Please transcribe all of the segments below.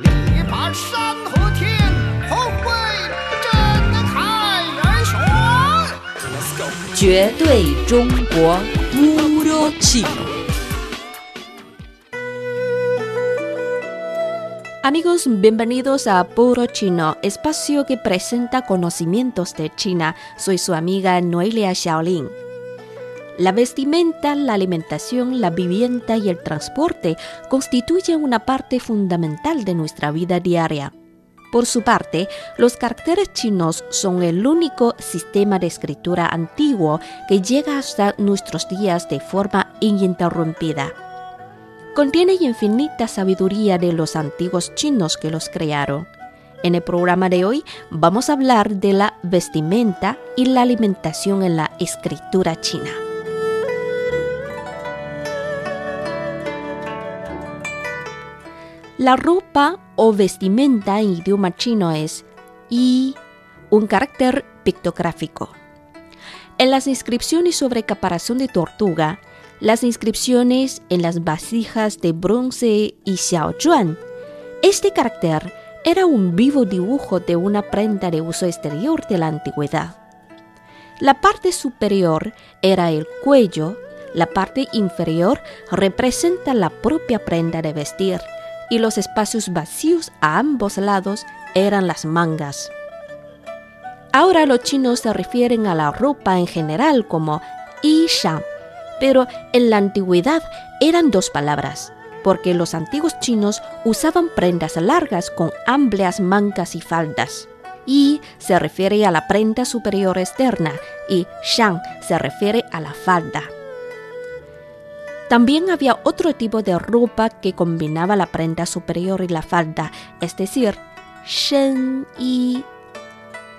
力拔山河天，宏伟震撼人群。Let's go！绝对中国 Puro Chino。Amigos, bienvenidos a Puro Chino, espacio que presenta conocimientos de China. Soy su amiga Noelia Xiaolin. La vestimenta, la alimentación, la vivienda y el transporte constituyen una parte fundamental de nuestra vida diaria. Por su parte, los caracteres chinos son el único sistema de escritura antiguo que llega hasta nuestros días de forma ininterrumpida. Contiene infinita sabiduría de los antiguos chinos que los crearon. En el programa de hoy vamos a hablar de la vestimenta y la alimentación en la escritura china. La ropa o vestimenta en idioma chino es y un carácter pictográfico. En las inscripciones sobre caparazón de tortuga, las inscripciones en las vasijas de bronce y xiaozhuan, este carácter era un vivo dibujo de una prenda de uso exterior de la antigüedad. La parte superior era el cuello, la parte inferior representa la propia prenda de vestir y los espacios vacíos a ambos lados eran las mangas. Ahora los chinos se refieren a la ropa en general como yishan, pero en la antigüedad eran dos palabras, porque los antiguos chinos usaban prendas largas con amplias mangas y faldas. Y se refiere a la prenda superior externa y shan se refiere a la falda. También había otro tipo de ropa que combinaba la prenda superior y la falda, es decir, shen y.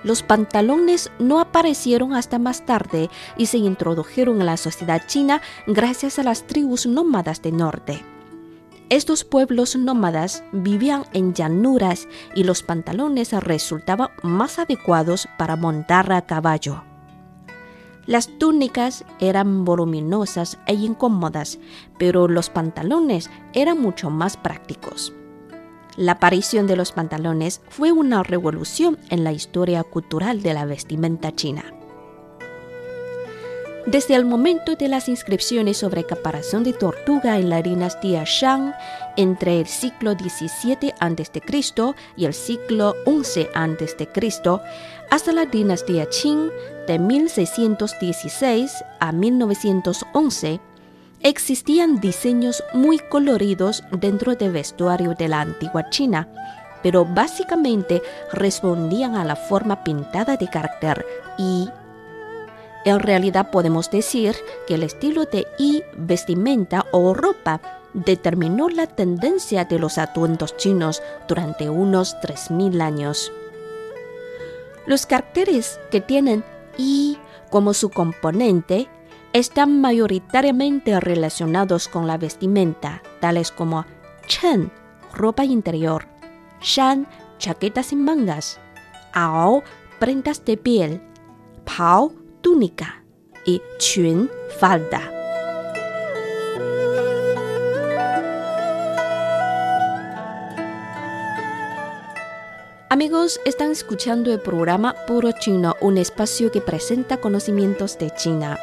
Los pantalones no aparecieron hasta más tarde y se introdujeron en la sociedad china gracias a las tribus nómadas del norte. Estos pueblos nómadas vivían en llanuras y los pantalones resultaban más adecuados para montar a caballo. Las túnicas eran voluminosas e incómodas, pero los pantalones eran mucho más prácticos. La aparición de los pantalones fue una revolución en la historia cultural de la vestimenta china. Desde el momento de las inscripciones sobre caparazón de tortuga en la dinastía Shang, entre el siglo XVII a.C. y el siglo XI a.C., hasta la dinastía Qing de 1616 a 1911, existían diseños muy coloridos dentro del vestuario de la antigua China, pero básicamente respondían a la forma pintada de carácter y en realidad podemos decir que el estilo de y vestimenta o ropa determinó la tendencia de los atuendos chinos durante unos 3.000 años. Los caracteres que tienen y como su componente están mayoritariamente relacionados con la vestimenta, tales como chen, ropa interior, shan, chaquetas sin mangas, ao, prendas de piel, pao, túnica y chun, falda. Amigos, están escuchando el programa Puro Chino, un espacio que presenta conocimientos de China.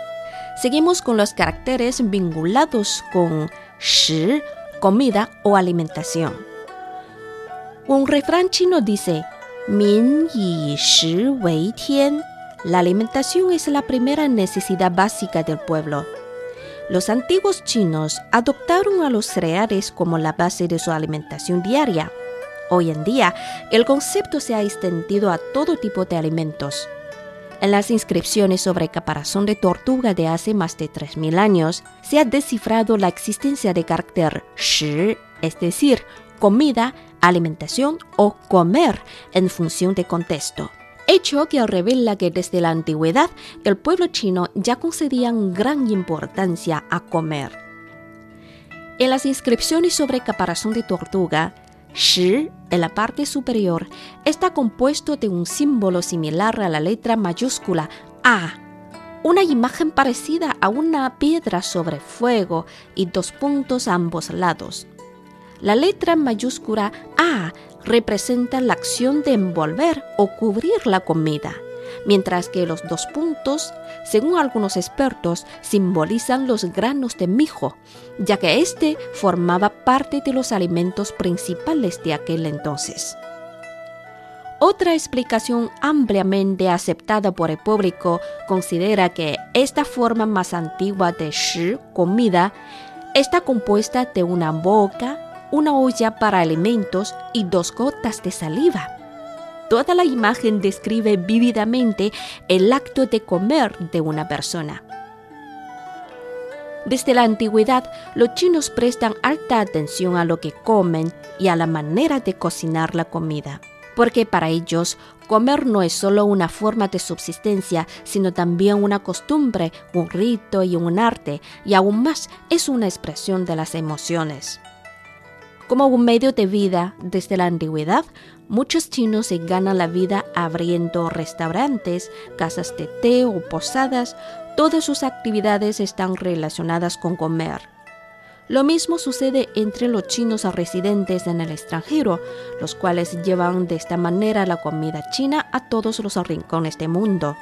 Seguimos con los caracteres vinculados con shi, comida o alimentación. Un refrán chino dice, Min yi shi wei tian la alimentación es la primera necesidad básica del pueblo. Los antiguos chinos adoptaron a los cereales como la base de su alimentación diaria. Hoy en día, el concepto se ha extendido a todo tipo de alimentos. En las inscripciones sobre caparazón de tortuga de hace más de 3.000 años, se ha descifrado la existencia de carácter shi, es decir, comida, alimentación o comer en función de contexto hecho que revela que desde la antigüedad el pueblo chino ya concedían gran importancia a comer. En las inscripciones sobre caparazón de tortuga, Shi, en la parte superior, está compuesto de un símbolo similar a la letra mayúscula A, una imagen parecida a una piedra sobre fuego y dos puntos a ambos lados. La letra mayúscula A representa la acción de envolver o cubrir la comida, mientras que los dos puntos, según algunos expertos, simbolizan los granos de mijo, ya que este formaba parte de los alimentos principales de aquel entonces. Otra explicación ampliamente aceptada por el público considera que esta forma más antigua de shi, comida, está compuesta de una boca, una olla para alimentos y dos gotas de saliva. Toda la imagen describe vívidamente el acto de comer de una persona. Desde la antigüedad, los chinos prestan alta atención a lo que comen y a la manera de cocinar la comida porque para ellos comer no es solo una forma de subsistencia, sino también una costumbre, un rito y un arte, y aún más es una expresión de las emociones. Como un medio de vida desde la antigüedad, muchos chinos se ganan la vida abriendo restaurantes, casas de té o posadas. Todas sus actividades están relacionadas con comer. Lo mismo sucede entre los chinos residentes en el extranjero, los cuales llevan de esta manera la comida china a todos los rincones del mundo.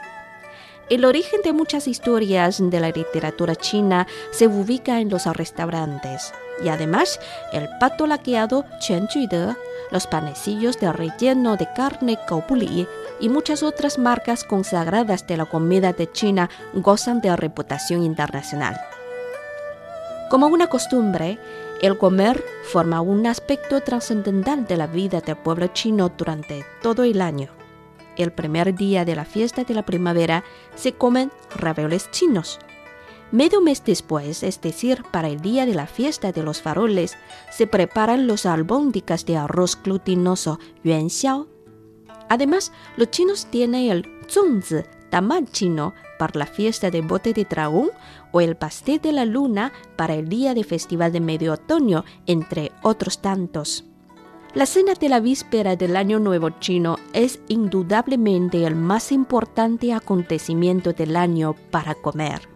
El origen de muchas historias de la literatura china se ubica en los restaurantes. Y además, el pato laqueado Chen De, los panecillos de relleno de carne Kaupuli y muchas otras marcas consagradas de la comida de China gozan de reputación internacional. Como una costumbre, el comer forma un aspecto trascendental de la vida del pueblo chino durante todo el año. El primer día de la fiesta de la primavera se comen ravioles chinos. Medio mes después, es decir, para el día de la fiesta de los faroles, se preparan los albóndigas de arroz glutinoso yuan xiao. Además, los chinos tienen el zongzi, tamal chino, para la fiesta de bote de dragón o el pastel de la luna para el día de festival de medio otoño, entre otros tantos. La cena de la víspera del Año Nuevo chino es indudablemente el más importante acontecimiento del año para comer.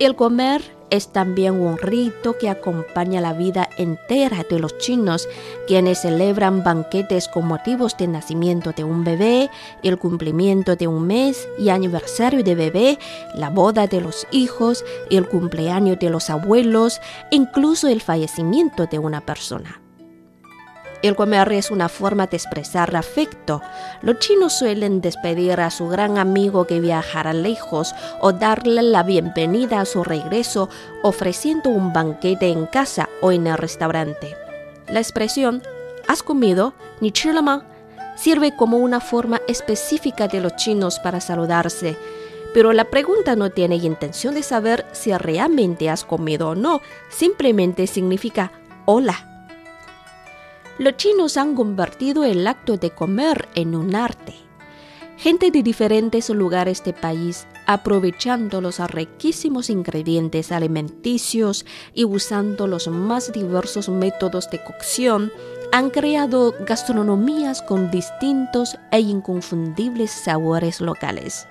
El comer es también un rito que acompaña la vida entera de los chinos, quienes celebran banquetes con motivos de nacimiento de un bebé, el cumplimiento de un mes y aniversario de bebé, la boda de los hijos, el cumpleaños de los abuelos, incluso el fallecimiento de una persona. El comer es una forma de expresar afecto. Los chinos suelen despedir a su gran amigo que viajará lejos o darle la bienvenida a su regreso ofreciendo un banquete en casa o en el restaurante. La expresión ¿has comido? ni sirve como una forma específica de los chinos para saludarse. Pero la pregunta no tiene intención de saber si realmente has comido o no, simplemente significa hola los chinos han convertido el acto de comer en un arte. Gente de diferentes lugares del país, aprovechando los riquísimos ingredientes alimenticios y usando los más diversos métodos de cocción, han creado gastronomías con distintos e inconfundibles sabores locales.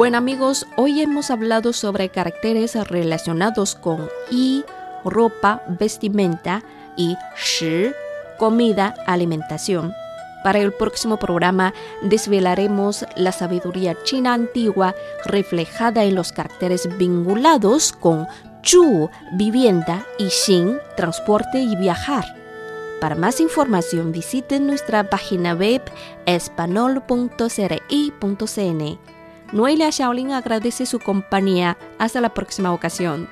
Bueno amigos, hoy hemos hablado sobre caracteres relacionados con y, ropa, vestimenta y shi, comida, alimentación. Para el próximo programa desvelaremos la sabiduría china antigua reflejada en los caracteres vinculados con chu, vivienda, y xin, transporte y viajar. Para más información visiten nuestra página web espanol.cri.cn. Noelia Shaolin agradece su compañía. Hasta la próxima ocasión.